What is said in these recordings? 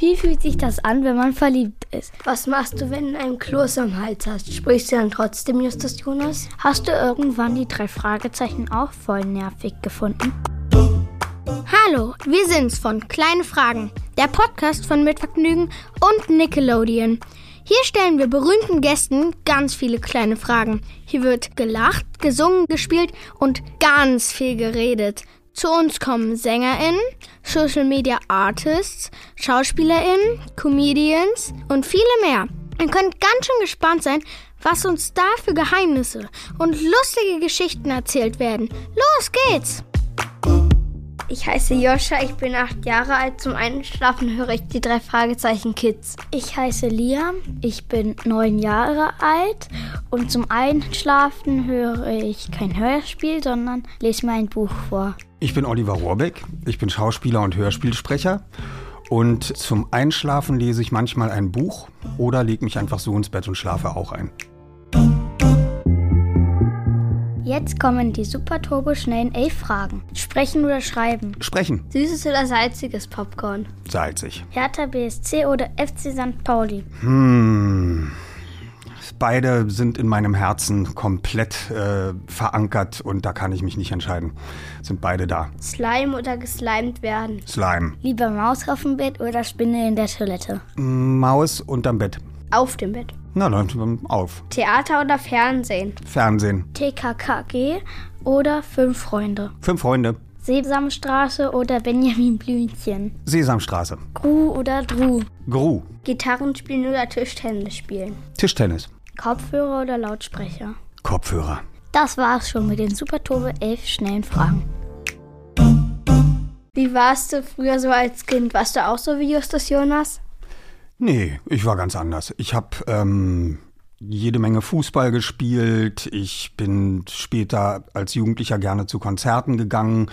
Wie fühlt sich das an, wenn man verliebt ist? Was machst du, wenn du einen Kloß am Hals hast? Sprichst du dann trotzdem Justus Jonas? Hast du irgendwann die drei Fragezeichen auch voll nervig gefunden? Hallo, wir sind's von Kleine Fragen, der Podcast von Mitvergnügen und Nickelodeon. Hier stellen wir berühmten Gästen ganz viele kleine Fragen. Hier wird gelacht, gesungen, gespielt und ganz viel geredet. Zu uns kommen SängerInnen, Social Media Artists, SchauspielerInnen, Comedians und viele mehr. Ihr könnt ganz schön gespannt sein, was uns da für Geheimnisse und lustige Geschichten erzählt werden. Los geht's! Ich heiße Joscha, ich bin acht Jahre alt. Zum Einschlafen höre ich die drei Fragezeichen Kids. Ich heiße Liam, ich bin neun Jahre alt und zum Einschlafen höre ich kein Hörspiel, sondern lese mir ein Buch vor. Ich bin Oliver Rohrbeck, ich bin Schauspieler und Hörspielsprecher. Und zum Einschlafen lese ich manchmal ein Buch oder lege mich einfach so ins Bett und schlafe auch ein. Jetzt kommen die super turbo schnellen elf Fragen. Sprechen oder schreiben? Sprechen. Süßes oder salziges Popcorn? Salzig. Hertha BSC oder FC St. Pauli? Hm. Beide sind in meinem Herzen komplett äh, verankert und da kann ich mich nicht entscheiden. Sind beide da. Slime oder geslimed werden? Slime. Lieber Maus auf dem Bett oder Spinne in der Toilette? Maus unterm Bett. Auf dem Bett. Na, dann auf. Theater oder Fernsehen? Fernsehen. TKKG oder Fünf Freunde? Fünf Freunde. Sesamstraße oder Benjamin Blümchen? Sesamstraße. Gru oder Dru? Gru. Gitarren spielen oder Tischtennis spielen? Tischtennis. Kopfhörer oder Lautsprecher? Kopfhörer. Das war's schon mit den Super Turbo 11 schnellen Fragen. Wie warst du früher so als Kind? Warst du auch so wie Justus Jonas? Nee, ich war ganz anders. Ich habe ähm, jede Menge Fußball gespielt. Ich bin später als Jugendlicher gerne zu Konzerten gegangen.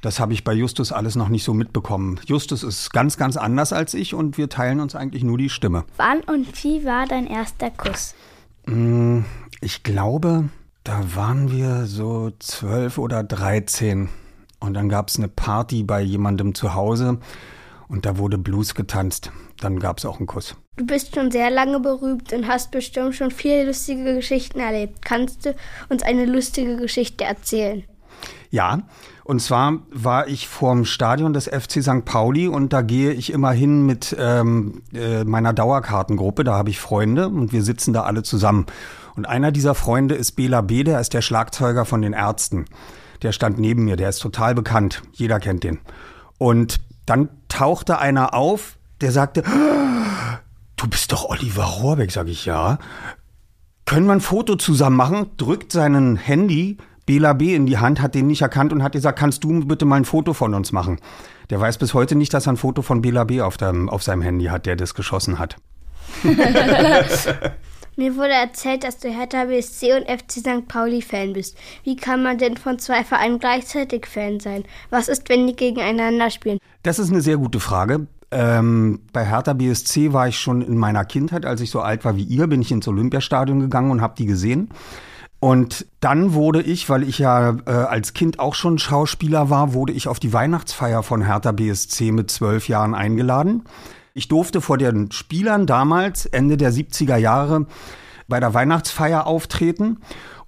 Das habe ich bei Justus alles noch nicht so mitbekommen. Justus ist ganz, ganz anders als ich und wir teilen uns eigentlich nur die Stimme. Wann und wie war dein erster Kuss? Mm, ich glaube, da waren wir so zwölf oder dreizehn. Und dann gab es eine Party bei jemandem zu Hause und da wurde Blues getanzt. Dann gab es auch einen Kuss. Du bist schon sehr lange berühmt und hast bestimmt schon viele lustige Geschichten erlebt. Kannst du uns eine lustige Geschichte erzählen? Ja, und zwar war ich vorm Stadion des FC St. Pauli und da gehe ich immer hin mit ähm, äh, meiner Dauerkartengruppe. Da habe ich Freunde und wir sitzen da alle zusammen. Und einer dieser Freunde ist Bela B., der ist der Schlagzeuger von den Ärzten. Der stand neben mir, der ist total bekannt. Jeder kennt den. Und dann tauchte einer auf, der sagte, du bist doch Oliver Rohrbeck, sag ich ja. Können wir ein Foto zusammen machen? Drückt seinen Handy Bela B. in die Hand, hat den nicht erkannt und hat gesagt, kannst du bitte mal ein Foto von uns machen? Der weiß bis heute nicht, dass er ein Foto von Bela B. auf, dem, auf seinem Handy hat, der das geschossen hat. Mir wurde erzählt, dass du Hertha BSC und FC St. Pauli Fan bist. Wie kann man denn von zwei Vereinen gleichzeitig Fan sein? Was ist, wenn die gegeneinander spielen? Das ist eine sehr gute Frage. Ähm, bei Hertha BSC war ich schon in meiner Kindheit, als ich so alt war wie ihr, bin ich ins Olympiastadion gegangen und habe die gesehen. Und dann wurde ich, weil ich ja äh, als Kind auch schon Schauspieler war, wurde ich auf die Weihnachtsfeier von Hertha BSC mit zwölf Jahren eingeladen. Ich durfte vor den Spielern damals, Ende der 70er Jahre, bei der Weihnachtsfeier auftreten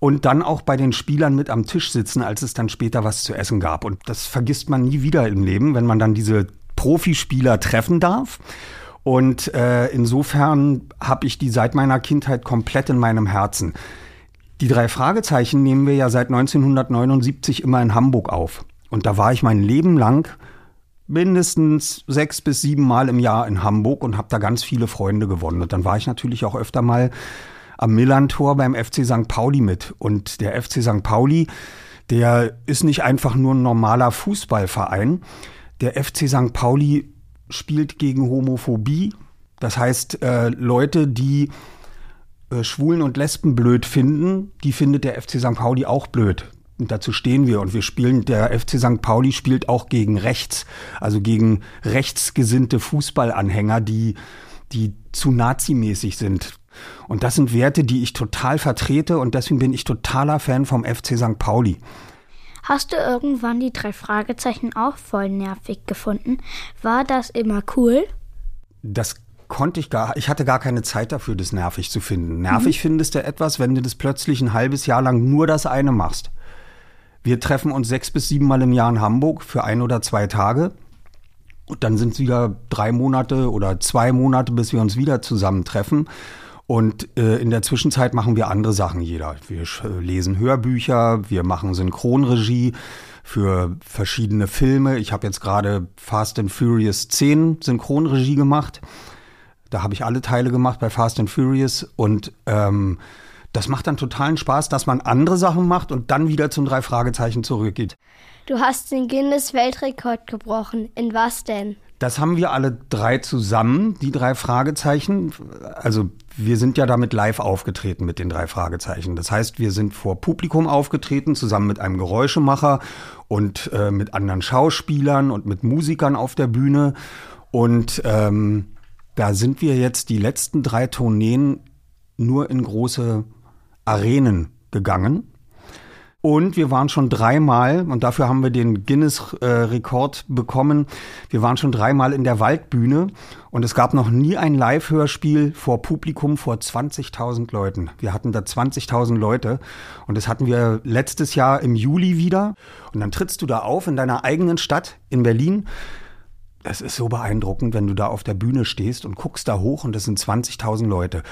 und dann auch bei den Spielern mit am Tisch sitzen, als es dann später was zu essen gab. Und das vergisst man nie wieder im Leben, wenn man dann diese Profispieler treffen darf. Und äh, insofern habe ich die seit meiner Kindheit komplett in meinem Herzen. Die drei Fragezeichen nehmen wir ja seit 1979 immer in Hamburg auf. Und da war ich mein Leben lang mindestens sechs bis sieben Mal im Jahr in Hamburg und habe da ganz viele Freunde gewonnen. Und dann war ich natürlich auch öfter mal am Millantor beim FC St. Pauli mit. Und der FC St. Pauli, der ist nicht einfach nur ein normaler Fußballverein. Der FC St. Pauli spielt gegen Homophobie. Das heißt, äh, Leute, die Schwulen und Lesben blöd finden, die findet der FC St. Pauli auch blöd. Und dazu stehen wir. Und wir spielen, der FC St. Pauli spielt auch gegen rechts, also gegen rechtsgesinnte Fußballanhänger, die, die zu nazimäßig sind. Und das sind Werte, die ich total vertrete und deswegen bin ich totaler Fan vom FC St. Pauli. Hast du irgendwann die drei Fragezeichen auch voll nervig gefunden? War das immer cool? Das konnte ich gar, ich hatte gar keine Zeit dafür, das nervig zu finden. Nervig mhm. findest du etwas, wenn du das plötzlich ein halbes Jahr lang nur das eine machst. Wir treffen uns sechs bis sieben Mal im Jahr in Hamburg für ein oder zwei Tage. Und dann sind es wieder drei Monate oder zwei Monate, bis wir uns wieder zusammentreffen. Und äh, in der Zwischenzeit machen wir andere Sachen jeder. Wir äh, lesen Hörbücher, wir machen Synchronregie für verschiedene Filme. Ich habe jetzt gerade Fast and Furious 10 Synchronregie gemacht. Da habe ich alle Teile gemacht bei Fast and Furious und ähm, das macht dann totalen Spaß, dass man andere Sachen macht und dann wieder zum drei Fragezeichen zurückgeht. Du hast den Guinness Weltrekord gebrochen. In was denn? Das haben wir alle drei zusammen, die drei Fragezeichen. Also wir sind ja damit live aufgetreten mit den drei Fragezeichen. Das heißt, wir sind vor Publikum aufgetreten, zusammen mit einem Geräuschemacher und äh, mit anderen Schauspielern und mit Musikern auf der Bühne. Und ähm, da sind wir jetzt die letzten drei Tourneen nur in große Arenen gegangen. Und wir waren schon dreimal, und dafür haben wir den Guinness-Rekord bekommen, wir waren schon dreimal in der Waldbühne und es gab noch nie ein Live-Hörspiel vor Publikum vor 20.000 Leuten. Wir hatten da 20.000 Leute und das hatten wir letztes Jahr im Juli wieder. Und dann trittst du da auf in deiner eigenen Stadt in Berlin. Es ist so beeindruckend, wenn du da auf der Bühne stehst und guckst da hoch und das sind 20.000 Leute.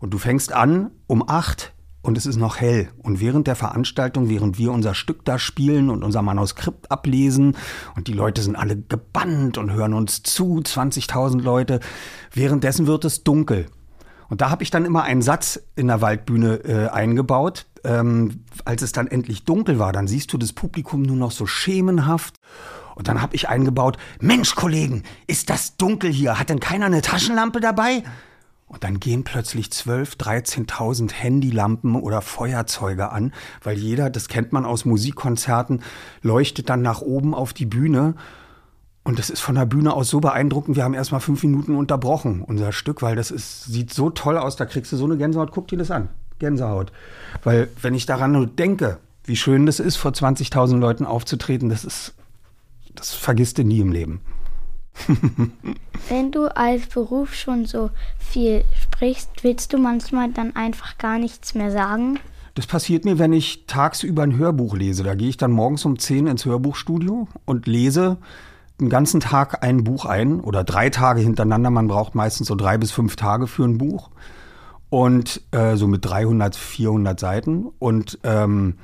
Und du fängst an um acht und es ist noch hell. Und während der Veranstaltung, während wir unser Stück da spielen und unser Manuskript ablesen und die Leute sind alle gebannt und hören uns zu, 20.000 Leute, währenddessen wird es dunkel. Und da habe ich dann immer einen Satz in der Waldbühne äh, eingebaut. Ähm, als es dann endlich dunkel war, dann siehst du das Publikum nur noch so schemenhaft. Und dann habe ich eingebaut, Mensch, Kollegen, ist das dunkel hier? Hat denn keiner eine Taschenlampe dabei? Und dann gehen plötzlich 12, 13.000 Handylampen oder Feuerzeuge an, weil jeder, das kennt man aus Musikkonzerten, leuchtet dann nach oben auf die Bühne. Und das ist von der Bühne aus so beeindruckend. Wir haben erst mal fünf Minuten unterbrochen, unser Stück, weil das ist, sieht so toll aus. Da kriegst du so eine Gänsehaut. Guck dir das an. Gänsehaut. Weil, wenn ich daran nur denke, wie schön das ist, vor 20.000 Leuten aufzutreten, das ist, das vergisst du nie im Leben. Wenn du als Beruf schon so viel sprichst, willst du manchmal dann einfach gar nichts mehr sagen? Das passiert mir, wenn ich tagsüber ein Hörbuch lese. Da gehe ich dann morgens um 10 ins Hörbuchstudio und lese den ganzen Tag ein Buch ein oder drei Tage hintereinander. Man braucht meistens so drei bis fünf Tage für ein Buch und äh, so mit 300, 400 Seiten und ähm,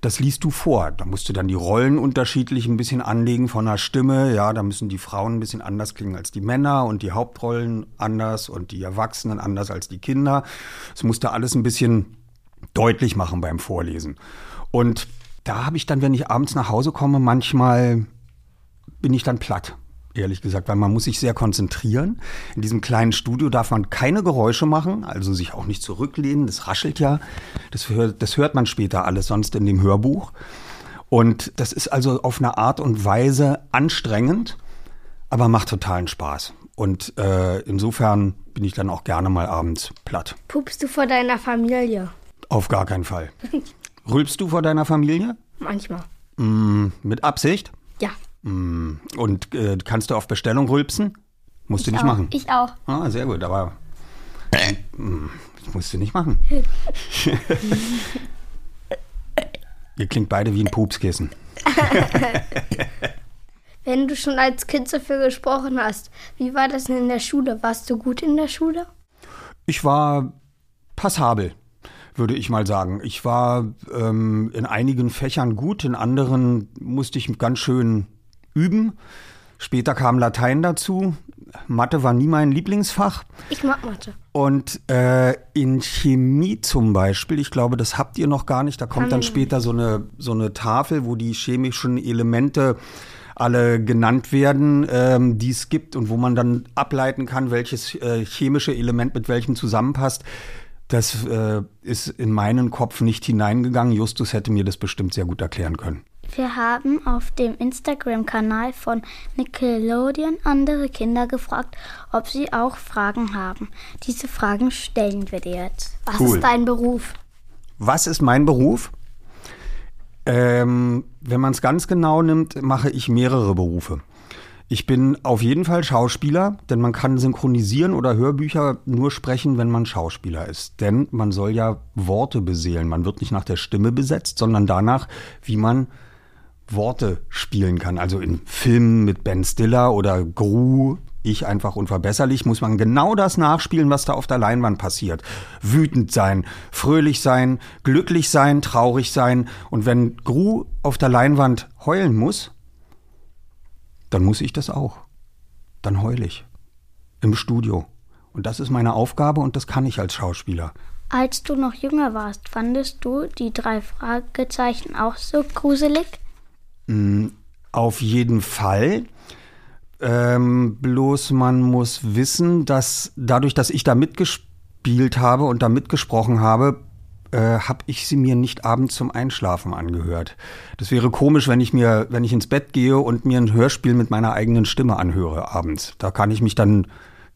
das liest du vor. Da musst du dann die Rollen unterschiedlich ein bisschen anlegen von der Stimme. Ja, da müssen die Frauen ein bisschen anders klingen als die Männer und die Hauptrollen anders und die Erwachsenen anders als die Kinder. Das musst du alles ein bisschen deutlich machen beim Vorlesen. Und da habe ich dann, wenn ich abends nach Hause komme, manchmal bin ich dann platt ehrlich gesagt, weil man muss sich sehr konzentrieren. In diesem kleinen Studio darf man keine Geräusche machen, also sich auch nicht zurücklehnen, das raschelt ja. Das hört, das hört man später alles sonst in dem Hörbuch. Und das ist also auf eine Art und Weise anstrengend, aber macht totalen Spaß. Und äh, insofern bin ich dann auch gerne mal abends platt. Pupst du vor deiner Familie? Auf gar keinen Fall. Rülpst du vor deiner Familie? Manchmal. Mm, mit Absicht? Mm, und äh, kannst du auf Bestellung rülpsen? Musst du nicht auch. machen. Ich auch. Ah, sehr gut, aber mm, das musst du nicht machen. Ihr klingt beide wie ein Pupskissen. Wenn du schon als Kind so viel gesprochen hast, wie war das denn in der Schule? Warst du gut in der Schule? Ich war passabel, würde ich mal sagen. Ich war ähm, in einigen Fächern gut, in anderen musste ich ganz schön üben. Später kam Latein dazu. Mathe war nie mein Lieblingsfach. Ich mag Mathe. Und äh, in Chemie zum Beispiel, ich glaube, das habt ihr noch gar nicht. Da kommt dann später so eine, so eine Tafel, wo die chemischen Elemente alle genannt werden, ähm, die es gibt und wo man dann ableiten kann, welches äh, chemische Element mit welchem zusammenpasst. Das äh, ist in meinen Kopf nicht hineingegangen. Justus hätte mir das bestimmt sehr gut erklären können. Wir haben auf dem Instagram-Kanal von Nickelodeon andere Kinder gefragt, ob sie auch Fragen haben. Diese Fragen stellen wir dir jetzt. Was Cool. ist dein Beruf? Was ist mein Beruf? Ähm, wenn man es ganz genau nimmt, mache ich mehrere Berufe. Ich bin auf jeden Fall Schauspieler, denn man kann synchronisieren oder Hörbücher nur sprechen, wenn man Schauspieler ist. Denn man soll ja Worte beseelen. Man wird nicht nach der Stimme besetzt, sondern danach, wie man Worte spielen kann. Also in Filmen mit Ben Stiller oder Gru, ich einfach unverbesserlich, muss man genau das nachspielen, was da auf der Leinwand passiert. Wütend sein, fröhlich sein, glücklich sein, traurig sein. Und wenn Gru auf der Leinwand heulen muss, dann muss ich das auch. Dann heul ich. Im Studio. Und das ist meine Aufgabe und das kann ich als Schauspieler. Als du noch jünger warst, fandest du die drei Fragezeichen auch so gruselig? Mm, auf jeden Fall. Ähm, bloß man muss wissen, dass dadurch, dass ich da mitgespielt habe und da mitgesprochen habe, äh, habe ich sie mir nicht abends zum Einschlafen angehört. Das wäre komisch, wenn ich mir, wenn ich ins Bett gehe und mir ein Hörspiel mit meiner eigenen Stimme anhöre abends. Da kann ich mich dann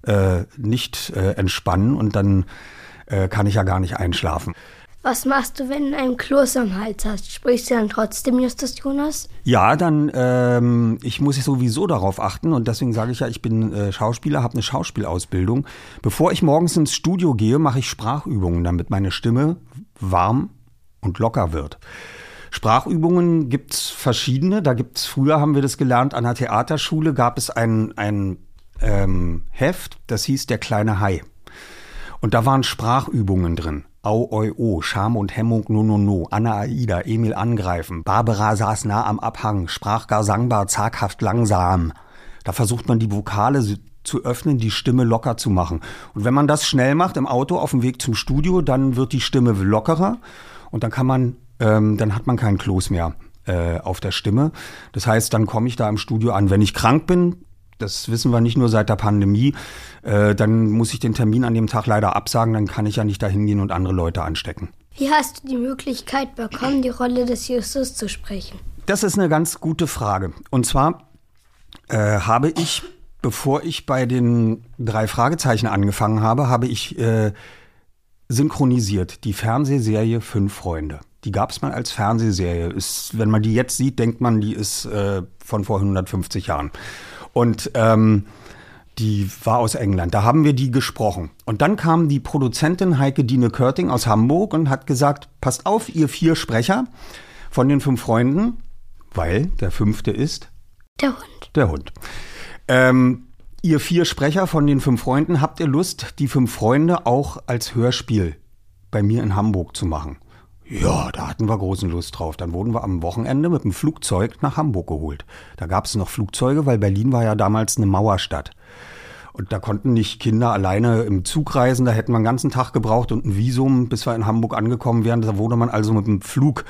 äh, nicht äh, entspannen und dann äh, kann ich ja gar nicht einschlafen. Was machst du, wenn du einen Kloß am Hals hast? Sprichst du dann trotzdem Justus Jonas? Ja, dann ähm, ich muss sowieso darauf achten und deswegen sage ich ja, ich bin äh, Schauspieler, habe eine Schauspielausbildung. Bevor ich morgens ins Studio gehe, mache ich Sprachübungen, damit meine Stimme warm und locker wird. Sprachübungen gibt's verschiedene. Da gibt's früher haben wir das gelernt an der Theaterschule gab es ein ein ähm, Heft, das hieß der kleine Hai. Und da waren Sprachübungen drin. Au, oi, o, Scham und Hemmung, no, no, no, Anna, Aida, Emil angreifen, Barbara saß nah am Abhang, sprach gar sangbar, zaghaft, langsam. Da versucht man die Vokale zu öffnen, die Stimme locker zu machen. Und wenn man das schnell macht im Auto auf dem Weg zum Studio, dann wird die Stimme lockerer und dann kann man, ähm, dann hat man keinen Kloß mehr äh, auf der Stimme. Das heißt, dann komme ich da im Studio an. Wenn ich krank bin, das wissen wir nicht nur seit der Pandemie. Äh, dann muss ich den Termin an dem Tag leider absagen, dann kann ich ja nicht dahin gehen und andere Leute anstecken. Wie hast du die Möglichkeit bekommen, die Rolle des Justus zu sprechen? Das ist eine ganz gute Frage. Und zwar äh, habe ich, bevor ich bei den drei Fragezeichen angefangen habe, habe ich äh, synchronisiert die Fernsehserie Fünf Freunde. Die gab es mal als Fernsehserie. Ist, wenn man die jetzt sieht, denkt man, die ist äh, von vor 150 Jahren. Und ähm, die war aus England. Da haben wir die gesprochen. Und dann kam die Produzentin Heike Dine Körting aus Hamburg und hat gesagt, passt auf, ihr vier Sprecher von den fünf Freunden, weil der fünfte ist der Hund. Der Hund. Ähm, ihr vier Sprecher von den fünf Freunden, habt ihr Lust, die fünf Freunde auch als Hörspiel bei mir in Hamburg zu machen? Ja, da hatten wir großen Lust drauf. Dann wurden wir am Wochenende mit dem Flugzeug nach Hamburg geholt. Da gab es noch Flugzeuge, weil Berlin war ja damals eine Mauerstadt. Und da konnten nicht Kinder alleine im Zug reisen. Da hätten wir einen ganzen Tag gebraucht und ein Visum, bis wir in Hamburg angekommen wären. Da wurde man also mit dem Flug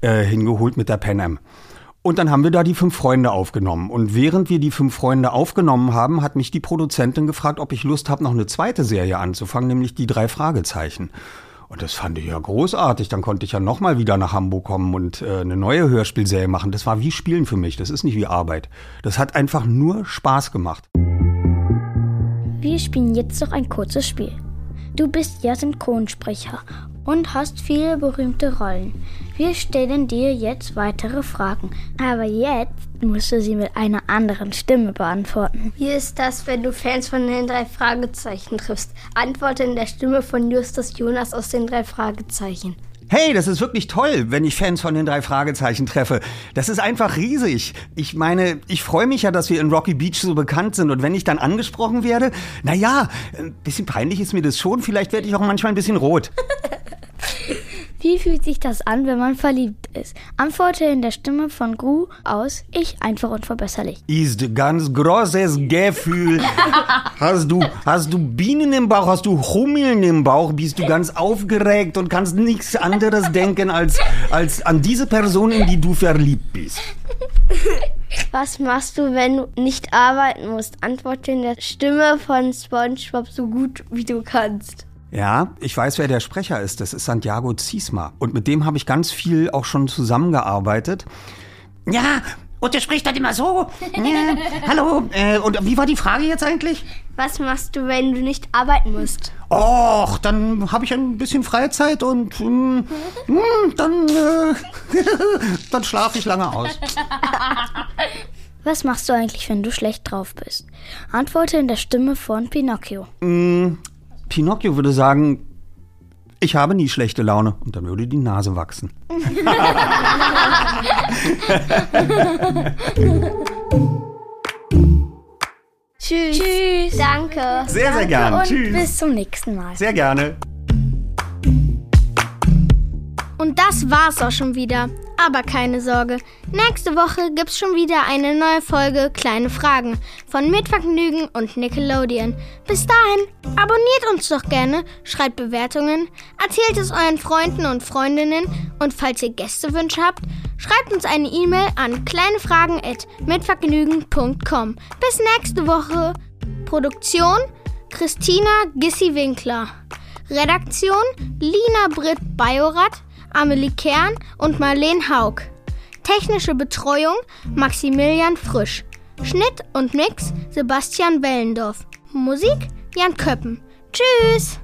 äh, hingeholt mit der Pan Am. Und dann haben wir da die fünf Freunde aufgenommen. Und während wir die fünf Freunde aufgenommen haben, hat mich die Produzentin gefragt, ob ich Lust habe, noch eine zweite Serie anzufangen, nämlich die drei Fragezeichen. Und das fand ich ja großartig. Dann konnte ich ja nochmal wieder nach Hamburg kommen und äh, eine neue Hörspielserie machen. Das war wie Spielen für mich. Das ist nicht wie Arbeit. Das hat einfach nur Spaß gemacht. Wir spielen jetzt noch ein kurzes Spiel. Du bist ja Synchronsprecher und hast viele berühmte Rollen. Wir stellen dir jetzt weitere Fragen, aber jetzt musst du sie mit einer anderen Stimme beantworten. Wie ist das, wenn du Fans von den drei Fragezeichen triffst? Antworte in der Stimme von Justus Jonas aus den drei Fragezeichen. Hey, das ist wirklich toll, wenn ich Fans von den drei Fragezeichen treffe. Das ist einfach riesig. Ich meine, ich freue mich ja, dass wir in Rocky Beach so bekannt sind. Und wenn ich dann angesprochen werde, na ja, ein bisschen peinlich ist mir das schon. Vielleicht werde ich auch manchmal ein bisschen rot. Wie fühlt sich das an, wenn man verliebt ist? Antworte in der Stimme von Gru aus Ich einfach unverbesserlich. Ist ganz großes Gefühl. hast du hast du Bienen im Bauch, hast du Hummeln im Bauch, bist du ganz aufgeregt und kannst nichts anderes denken als als an diese Person, in die du verliebt bist. Was machst du, wenn du nicht arbeiten musst? Antworte in der Stimme von SpongeBob so gut wie du kannst. Ja, ich weiß, wer der Sprecher ist. Das ist Santiago Ziesma. Und mit dem habe ich ganz viel auch schon zusammengearbeitet. Ja, Und der spricht dann immer so. Ja, hallo. Äh, und wie war die Frage jetzt eigentlich? Was machst du, wenn du nicht arbeiten musst? Och, dann habe ich ein bisschen Freizeit und mm, mm, dann, äh, dann schlafe ich lange aus. Was machst du eigentlich, wenn du schlecht drauf bist? Antworte in der Stimme von Pinocchio. Mm, Pinocchio würde sagen, ich habe nie schlechte Laune und dann würde die Nase wachsen. Tschüss. Tschüss. Danke. Sehr, sehr gerne. Und Tschüss. bis zum nächsten Mal. Sehr gerne. Und das war's auch schon wieder. Aber keine Sorge, nächste Woche gibt's schon wieder eine neue Folge Kleine Fragen von Mitvergnügen und Nickelodeon. Bis dahin, abonniert uns doch gerne, schreibt Bewertungen, erzählt es euren Freunden und Freundinnen und falls ihr Gästewünsche habt, schreibt uns eine E-Mail an kleinefragen@mitvergnügen.com. Bis nächste Woche. Produktion Christina Gissi-Winkler. Redaktion Lina Britt Bajorath, Amelie Kern und Marlene Haug. Technische Betreuung Maximilian Frisch. Schnitt und Mix Sebastian Wellendorf. Musik Jan Köppen. Tschüss!